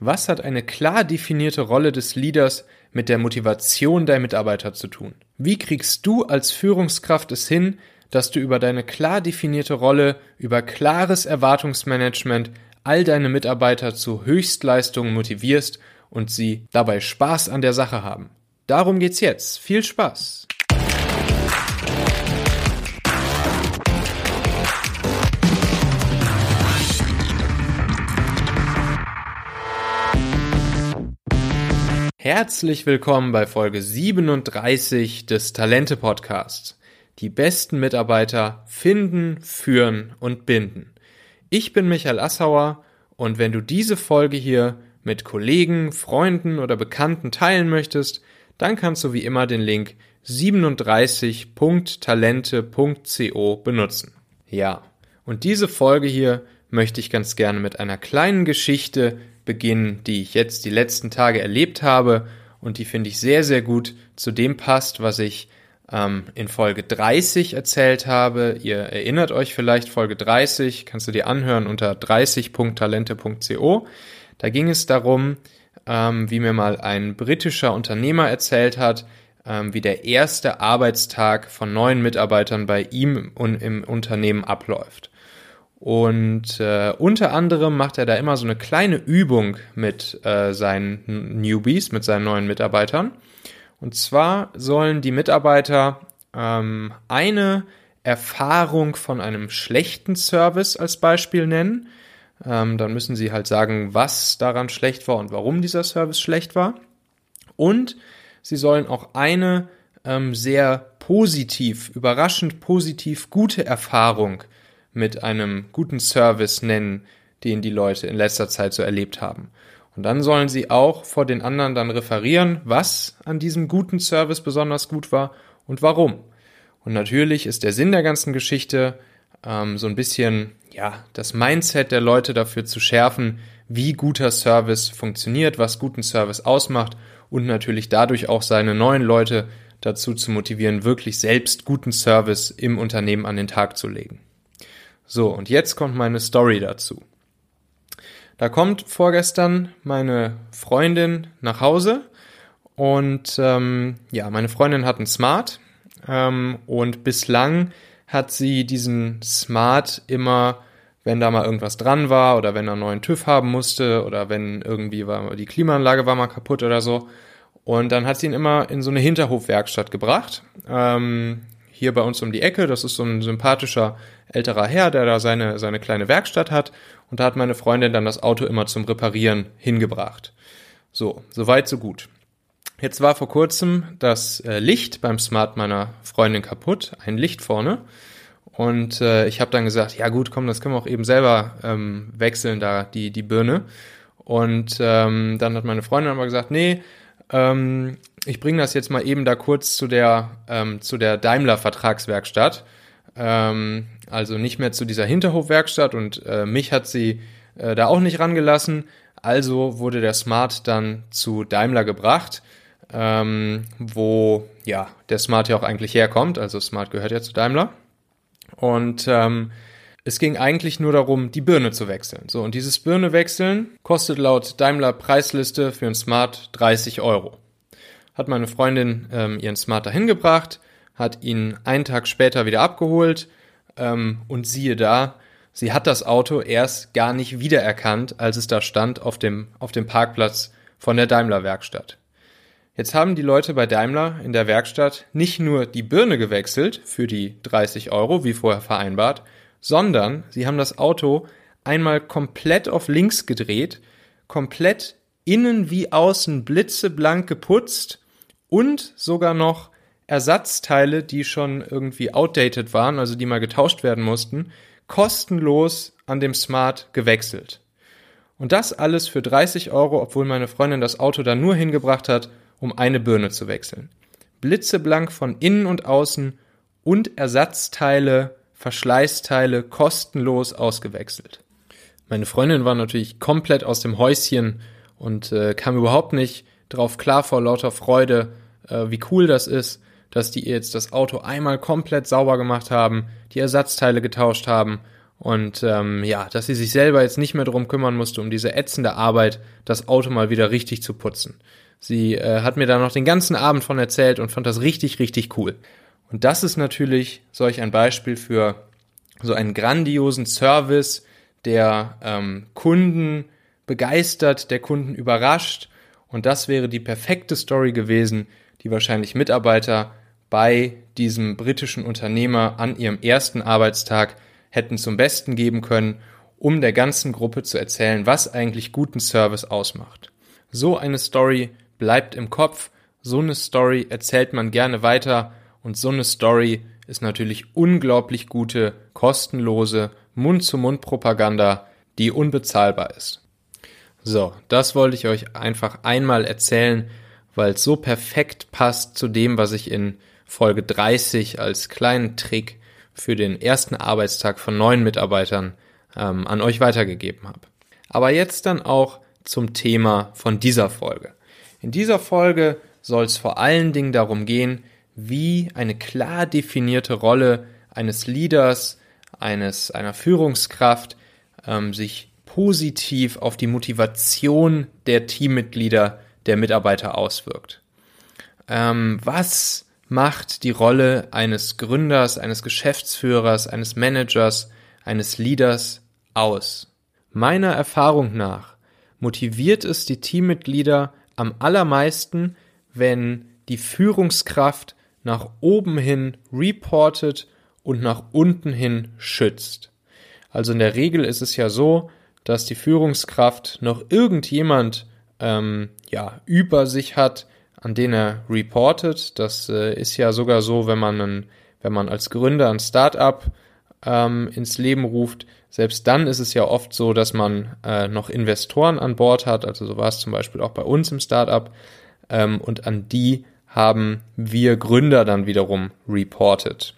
Was hat eine klar definierte Rolle des Leaders mit der Motivation der Mitarbeiter zu tun? Wie kriegst du als Führungskraft es hin, dass du über deine klar definierte Rolle, über klares Erwartungsmanagement all deine Mitarbeiter zu Höchstleistungen motivierst und sie dabei Spaß an der Sache haben? Darum geht's jetzt. Viel Spaß! Herzlich willkommen bei Folge 37 des Talente Podcasts. Die besten Mitarbeiter finden, führen und binden. Ich bin Michael Assauer und wenn du diese Folge hier mit Kollegen, Freunden oder Bekannten teilen möchtest, dann kannst du wie immer den Link 37.talente.co benutzen. Ja, und diese Folge hier möchte ich ganz gerne mit einer kleinen Geschichte beginnen, die ich jetzt die letzten Tage erlebt habe und die finde ich sehr, sehr gut zu dem passt, was ich ähm, in Folge 30 erzählt habe. Ihr erinnert euch vielleicht, Folge 30 kannst du dir anhören unter 30.talente.co. Da ging es darum, ähm, wie mir mal ein britischer Unternehmer erzählt hat, ähm, wie der erste Arbeitstag von neuen Mitarbeitern bei ihm im Unternehmen abläuft. Und äh, unter anderem macht er da immer so eine kleine Übung mit äh, seinen Newbies, mit seinen neuen Mitarbeitern. Und zwar sollen die Mitarbeiter ähm, eine Erfahrung von einem schlechten Service als Beispiel nennen. Ähm, dann müssen sie halt sagen, was daran schlecht war und warum dieser Service schlecht war. Und sie sollen auch eine ähm, sehr positiv, überraschend positiv gute Erfahrung mit einem guten Service nennen, den die Leute in letzter Zeit so erlebt haben. Und dann sollen sie auch vor den anderen dann referieren, was an diesem guten Service besonders gut war und warum. Und natürlich ist der Sinn der ganzen Geschichte ähm, so ein bisschen, ja, das Mindset der Leute dafür zu schärfen, wie guter Service funktioniert, was guten Service ausmacht und natürlich dadurch auch seine neuen Leute dazu zu motivieren, wirklich selbst guten Service im Unternehmen an den Tag zu legen. So, und jetzt kommt meine Story dazu. Da kommt vorgestern meine Freundin nach Hause und ähm, ja, meine Freundin hat einen Smart ähm, und bislang hat sie diesen Smart immer, wenn da mal irgendwas dran war oder wenn er einen neuen TÜV haben musste oder wenn irgendwie war, die Klimaanlage war mal kaputt oder so. Und dann hat sie ihn immer in so eine Hinterhofwerkstatt gebracht. Ähm, hier bei uns um die Ecke. Das ist so ein sympathischer älterer Herr, der da seine, seine kleine Werkstatt hat. Und da hat meine Freundin dann das Auto immer zum Reparieren hingebracht. So, soweit, so gut. Jetzt war vor kurzem das äh, Licht beim Smart meiner Freundin kaputt, ein Licht vorne. Und äh, ich habe dann gesagt, ja gut, komm, das können wir auch eben selber ähm, wechseln, da die, die Birne. Und ähm, dann hat meine Freundin aber gesagt, nee, ähm, ich bringe das jetzt mal eben da kurz zu der, ähm, zu der Daimler-Vertragswerkstatt. Ähm, also nicht mehr zu dieser Hinterhofwerkstatt und äh, mich hat sie äh, da auch nicht rangelassen. Also wurde der Smart dann zu Daimler gebracht, ähm, wo ja der Smart ja auch eigentlich herkommt. Also Smart gehört ja zu Daimler. Und ähm, es ging eigentlich nur darum, die Birne zu wechseln. So, und dieses Birne wechseln kostet laut Daimler Preisliste für ein Smart 30 Euro. Hat meine Freundin ähm, ihren Smart dahin gebracht, hat ihn einen Tag später wieder abgeholt ähm, und siehe da, sie hat das Auto erst gar nicht wiedererkannt, als es da stand auf dem, auf dem Parkplatz von der Daimler Werkstatt. Jetzt haben die Leute bei Daimler in der Werkstatt nicht nur die Birne gewechselt für die 30 Euro, wie vorher vereinbart, sondern sie haben das Auto einmal komplett auf links gedreht, komplett innen wie außen blitzeblank geputzt und sogar noch Ersatzteile, die schon irgendwie outdated waren, also die mal getauscht werden mussten, kostenlos an dem Smart gewechselt. Und das alles für 30 Euro, obwohl meine Freundin das Auto da nur hingebracht hat, um eine Birne zu wechseln. Blitzeblank von innen und außen und Ersatzteile Verschleißteile kostenlos ausgewechselt. Meine Freundin war natürlich komplett aus dem Häuschen und äh, kam überhaupt nicht drauf klar vor lauter Freude, äh, wie cool das ist, dass die jetzt das Auto einmal komplett sauber gemacht haben, die Ersatzteile getauscht haben Und ähm, ja, dass sie sich selber jetzt nicht mehr darum kümmern musste, um diese ätzende Arbeit, das Auto mal wieder richtig zu putzen. Sie äh, hat mir da noch den ganzen Abend von erzählt und fand das richtig, richtig cool. Und das ist natürlich solch ein Beispiel für so einen grandiosen Service, der ähm, Kunden begeistert, der Kunden überrascht. Und das wäre die perfekte Story gewesen, die wahrscheinlich Mitarbeiter bei diesem britischen Unternehmer an ihrem ersten Arbeitstag hätten zum Besten geben können, um der ganzen Gruppe zu erzählen, was eigentlich guten Service ausmacht. So eine Story bleibt im Kopf, so eine Story erzählt man gerne weiter und so eine Story ist natürlich unglaublich gute, kostenlose Mund-zu-Mund-Propaganda, die unbezahlbar ist. So, das wollte ich euch einfach einmal erzählen, weil es so perfekt passt zu dem, was ich in Folge 30 als kleinen Trick für den ersten Arbeitstag von neuen Mitarbeitern ähm, an euch weitergegeben habe. Aber jetzt dann auch zum Thema von dieser Folge. In dieser Folge soll es vor allen Dingen darum gehen, wie eine klar definierte Rolle eines Leaders, eines, einer Führungskraft ähm, sich positiv auf die Motivation der Teammitglieder, der Mitarbeiter auswirkt. Ähm, was macht die Rolle eines Gründers, eines Geschäftsführers, eines Managers, eines Leaders aus? Meiner Erfahrung nach motiviert es die Teammitglieder am allermeisten, wenn die Führungskraft nach oben hin reportet und nach unten hin schützt. Also in der Regel ist es ja so, dass die Führungskraft noch irgendjemand ähm, ja über sich hat, an den er reportet. Das äh, ist ja sogar so, wenn man einen, wenn man als Gründer ein Startup ähm, ins Leben ruft. Selbst dann ist es ja oft so, dass man äh, noch Investoren an Bord hat. Also so war es zum Beispiel auch bei uns im Startup. Ähm, und an die haben wir Gründer dann wiederum reported.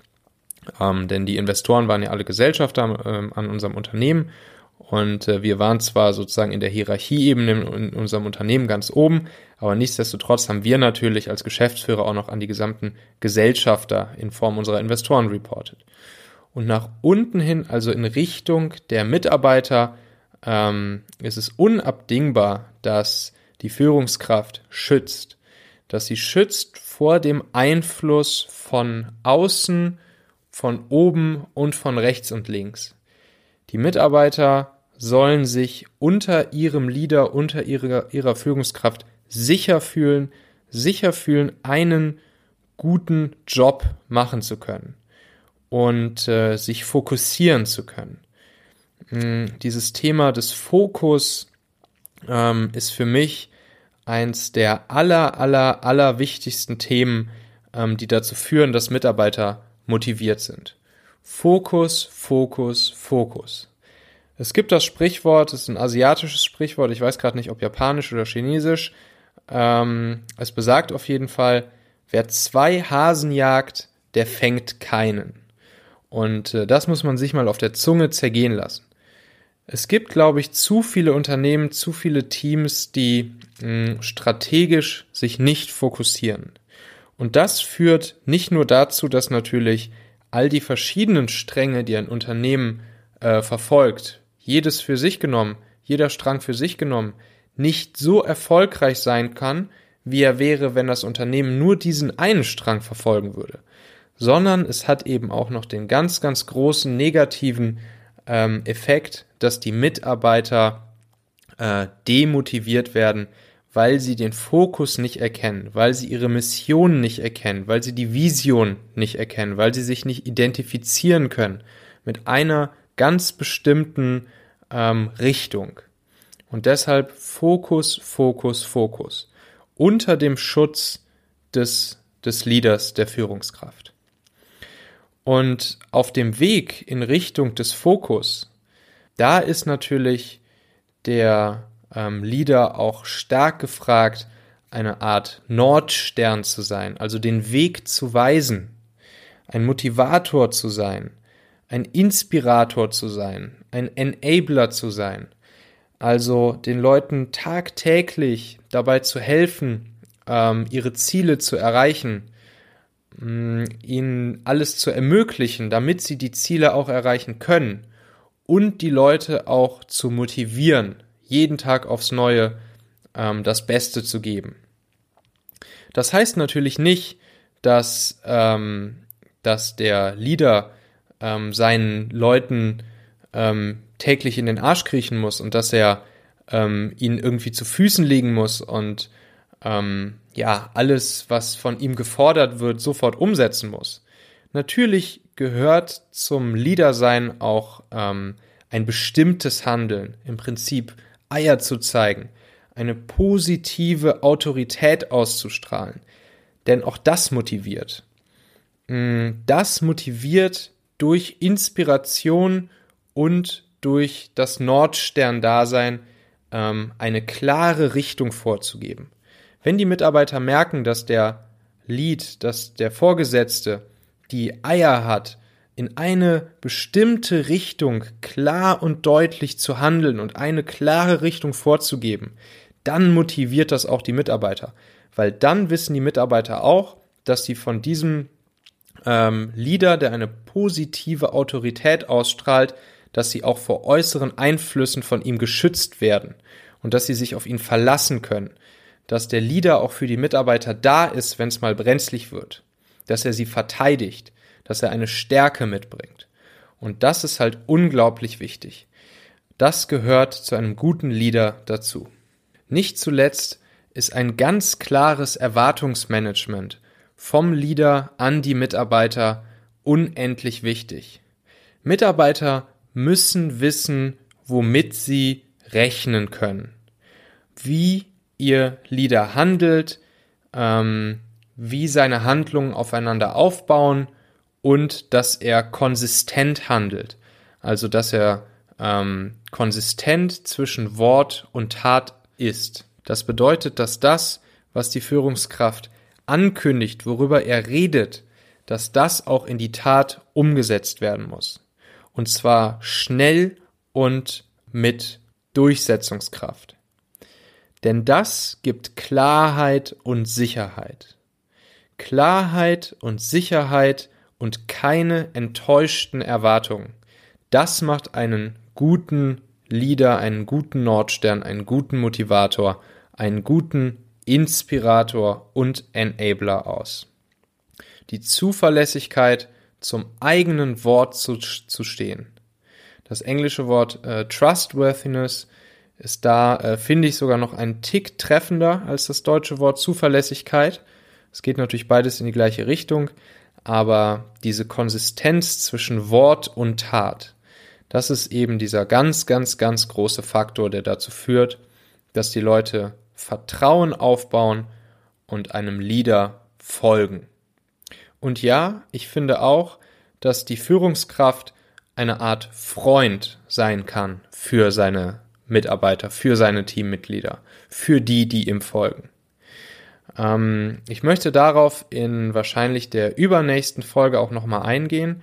Ähm, denn die Investoren waren ja alle Gesellschafter ähm, an unserem Unternehmen und äh, wir waren zwar sozusagen in der Hierarchieebene in, unserem Unternehmen ganz oben, aber nichtsdestotrotz haben wir natürlich als Geschäftsführer auch noch an die gesamten Gesellschafter in Form unserer Investoren reported. Und nach unten hin, also in Richtung der Mitarbeiter, ähm, ist es unabdingbar, dass die Führungskraft schützt dass sie schützt vor dem Einfluss von außen, von oben und von rechts und links. Die Mitarbeiter sollen sich unter ihrem Leader, unter ihrer, ihrer Führungskraft sicher fühlen, sicher fühlen, einen guten Job machen zu können und äh, sich fokussieren zu können. Hm, dieses Thema des Fokus ähm, ist für mich eins der aller, aller, aller wichtigsten Themen, ähm, die dazu führen, dass Mitarbeiter motiviert sind. Fokus, Fokus, Fokus. Es gibt das Sprichwort, es ist ein asiatisches Sprichwort, ich weiß gerade nicht, ob japanisch oder chinesisch. Ähm, es besagt auf jeden Fall, wer zwei Hasen jagt, der fängt keinen. Und äh, das muss man sich mal auf der Zunge zergehen lassen. Es gibt, glaube ich, zu viele Unternehmen, zu viele Teams, die mh, hm, strategisch sich nicht fokussieren. Und das führt nicht nur dazu, dass natürlich all die verschiedenen Stränge, die ein Unternehmen äh, verfolgt, jedes für sich genommen, jeder Strang für sich genommen, nicht so erfolgreich sein kann, wie er wäre, wenn das Unternehmen nur diesen einen Strang verfolgen würde, sondern es hat eben auch noch den ganz, ganz großen negativen ähm, Effekt, dass die Mitarbeiter äh, demotiviert werden, weil sie den Fokus nicht erkennen, weil sie ihre Mission nicht erkennen, weil sie die Vision nicht erkennen, weil sie sich nicht identifizieren können mit einer ganz bestimmten ähm, Richtung. Und deshalb Fokus, Fokus, Fokus. Unter dem Schutz des, des Leaders, der Führungskraft. Und auf dem Weg in Richtung des Fokus da ist natürlich der ähm, Leader auch stark gefragt, eine Art Nordstern zu sein, also den Weg zu weisen, ein Motivator zu sein, ein Inspirator zu sein, ein Enabler zu sein, also den Leuten tagtäglich dabei zu helfen, ähm, ihre Ziele zu erreichen, mm, ihnen alles zu ermöglichen, damit sie die Ziele auch erreichen können und die Leute auch zu motivieren, jeden Tag aufs Neue ähm, das Beste zu geben. Das heißt natürlich nicht, dass, ähm, dass der Leader ähm, seinen Leuten ähm, täglich in den Arsch kriechen muss und dass er ähm, ihn irgendwie zu Füßen legen muss und ähm, ja, alles, was von ihm gefordert wird, sofort umsetzen muss. Natürlich gehört zum Leader-Sein auch ähm, ein bestimmtes Handeln, im Prinzip Eier zu zeigen, eine positive Autorität auszustrahlen. Denn auch das motiviert. Mm, das motiviert durch Inspiration und durch das Nordstern-Dasein ähm, eine klare Richtung vorzugeben. Wenn die Mitarbeiter merken, dass der Lead, dass der Vorgesetzte die Eier hat, in eine bestimmte Richtung klar und deutlich zu handeln und eine klare Richtung vorzugeben, dann motiviert das auch die Mitarbeiter. Weil dann wissen die Mitarbeiter auch, dass sie von diesem ähm, Leader, der eine positive Autorität ausstrahlt, dass sie auch vor äußeren Einflüssen von ihm geschützt werden und dass sie sich auf ihn verlassen können, dass der Leader auch für die Mitarbeiter da ist, wenn es mal brenzlig wird, dass er sie verteidigt, dass er eine Stärke mitbringt. Und das ist halt unglaublich wichtig. Das gehört zu einem guten Leader dazu. Nicht zuletzt ist ein ganz klares Erwartungsmanagement vom Leader an die Mitarbeiter unendlich wichtig. Mitarbeiter müssen wissen, womit sie rechnen können. Wie ihr Leader handelt, ähm, wie seine Handlungen aufeinander aufbauen und dass er konsistent handelt. Also dass er ähm, konsistent zwischen Wort und Tat ist. Das bedeutet, dass das, was die Führungskraft ankündigt, worüber er redet, dass das auch in die Tat umgesetzt werden muss. Und zwar schnell und mit Durchsetzungskraft. Denn das gibt Klarheit und Sicherheit. Klarheit und Sicherheit und keine enttäuschten Erwartungen. Das macht einen guten Leader, einen guten Nordstern, einen guten Motivator, einen guten Inspirator und Enabler aus. Die Zuverlässigkeit zum eigenen Wort zu, zu stehen. Das englische Wort äh, Trustworthiness ist da, äh, finde ich, sogar noch ein Tick treffender als das deutsche Wort Zuverlässigkeit. Es geht natürlich beides in die gleiche Richtung, aber diese Konsistenz zwischen Wort und Tat, das ist eben dieser ganz, ganz, ganz große Faktor, der dazu führt, dass die Leute Vertrauen aufbauen und einem Leader folgen. Und ja, ich finde auch, dass die Führungskraft eine Art Freund sein kann für seine Mitarbeiter, für seine Teammitglieder, für die, die ihm folgen. Ähm, ich möchte darauf in wahrscheinlich der übernächsten Folge auch nochmal eingehen,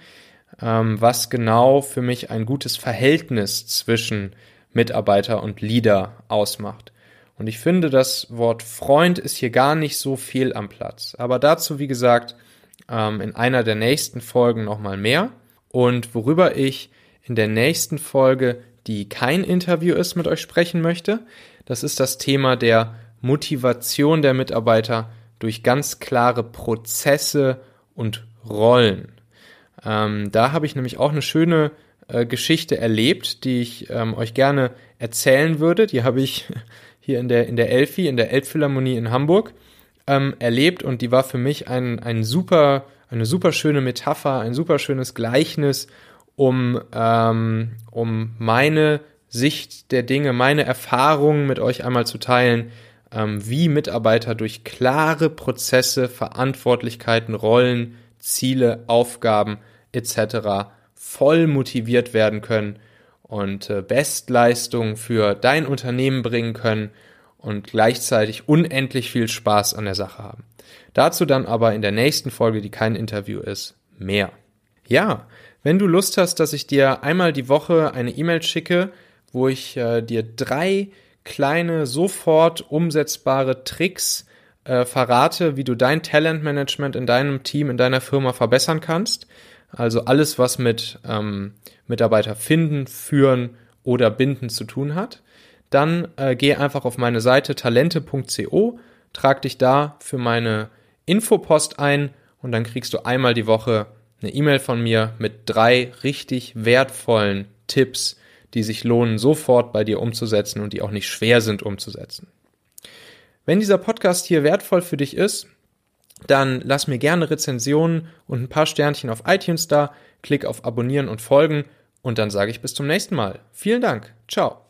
ähm, was genau für mich ein gutes Verhältnis zwischen Mitarbeiter und Leader ausmacht. Und ich finde, das Wort Freund ist hier gar nicht so viel am Platz. Aber dazu, wie gesagt, ähm, in einer der nächsten Folgen nochmal mehr. Und worüber ich in der nächsten Folge, die kein Interview ist, mit euch sprechen möchte, das ist das Thema der Motivation der Mitarbeiter durch ganz klare Prozesse und Rollen. Ähm, da habe ich nämlich auch eine schöne äh, Geschichte erlebt, die ich ähm, euch gerne erzählen würde. Die habe ich hier in der, in der Elfi, in der Elbphilharmonie in Hamburg ähm, erlebt und die war für mich ein, ein super, eine super schöne Metapher, ein super schönes Gleichnis, um, ähm, um meine Sicht der Dinge, meine Erfahrungen mit euch einmal zu teilen, ähm, wie Mitarbeiter durch klare Prozesse, Verantwortlichkeiten, Rollen, Ziele, Aufgaben etc. voll motiviert werden können und äh, Bestleistungen für dein Unternehmen bringen können und gleichzeitig unendlich viel Spaß an der Sache haben. Dazu dann aber in der nächsten Folge, die kein Interview ist, mehr. Ja, wenn du Lust hast, dass ich dir einmal die Woche eine E-Mail schicke, wo ich äh, dir drei kleine, sofort umsetzbare Tricks äh, verrate, wie du dein Talentmanagement in deinem Team, in deiner Firma verbessern kannst, Also alles, was mit ähm, Mitarbeiter finden, führen oder binden zu tun hat. Dann äh, geh einfach auf meine Seite talente.co, trag dich da für meine Infopost ein und dann kriegst du einmal die Woche eine E-Mail von mir mit drei richtig wertvollen Tipps, die sich lohnen, sofort bei dir umzusetzen und die auch nicht schwer sind umzusetzen. Wenn dieser Podcast hier wertvoll für dich ist, dann lass mir gerne Rezensionen und ein paar Sternchen auf iTunes da, klick auf Abonnieren und Folgen und dann sage ich bis zum nächsten Mal. Vielen Dank. Ciao.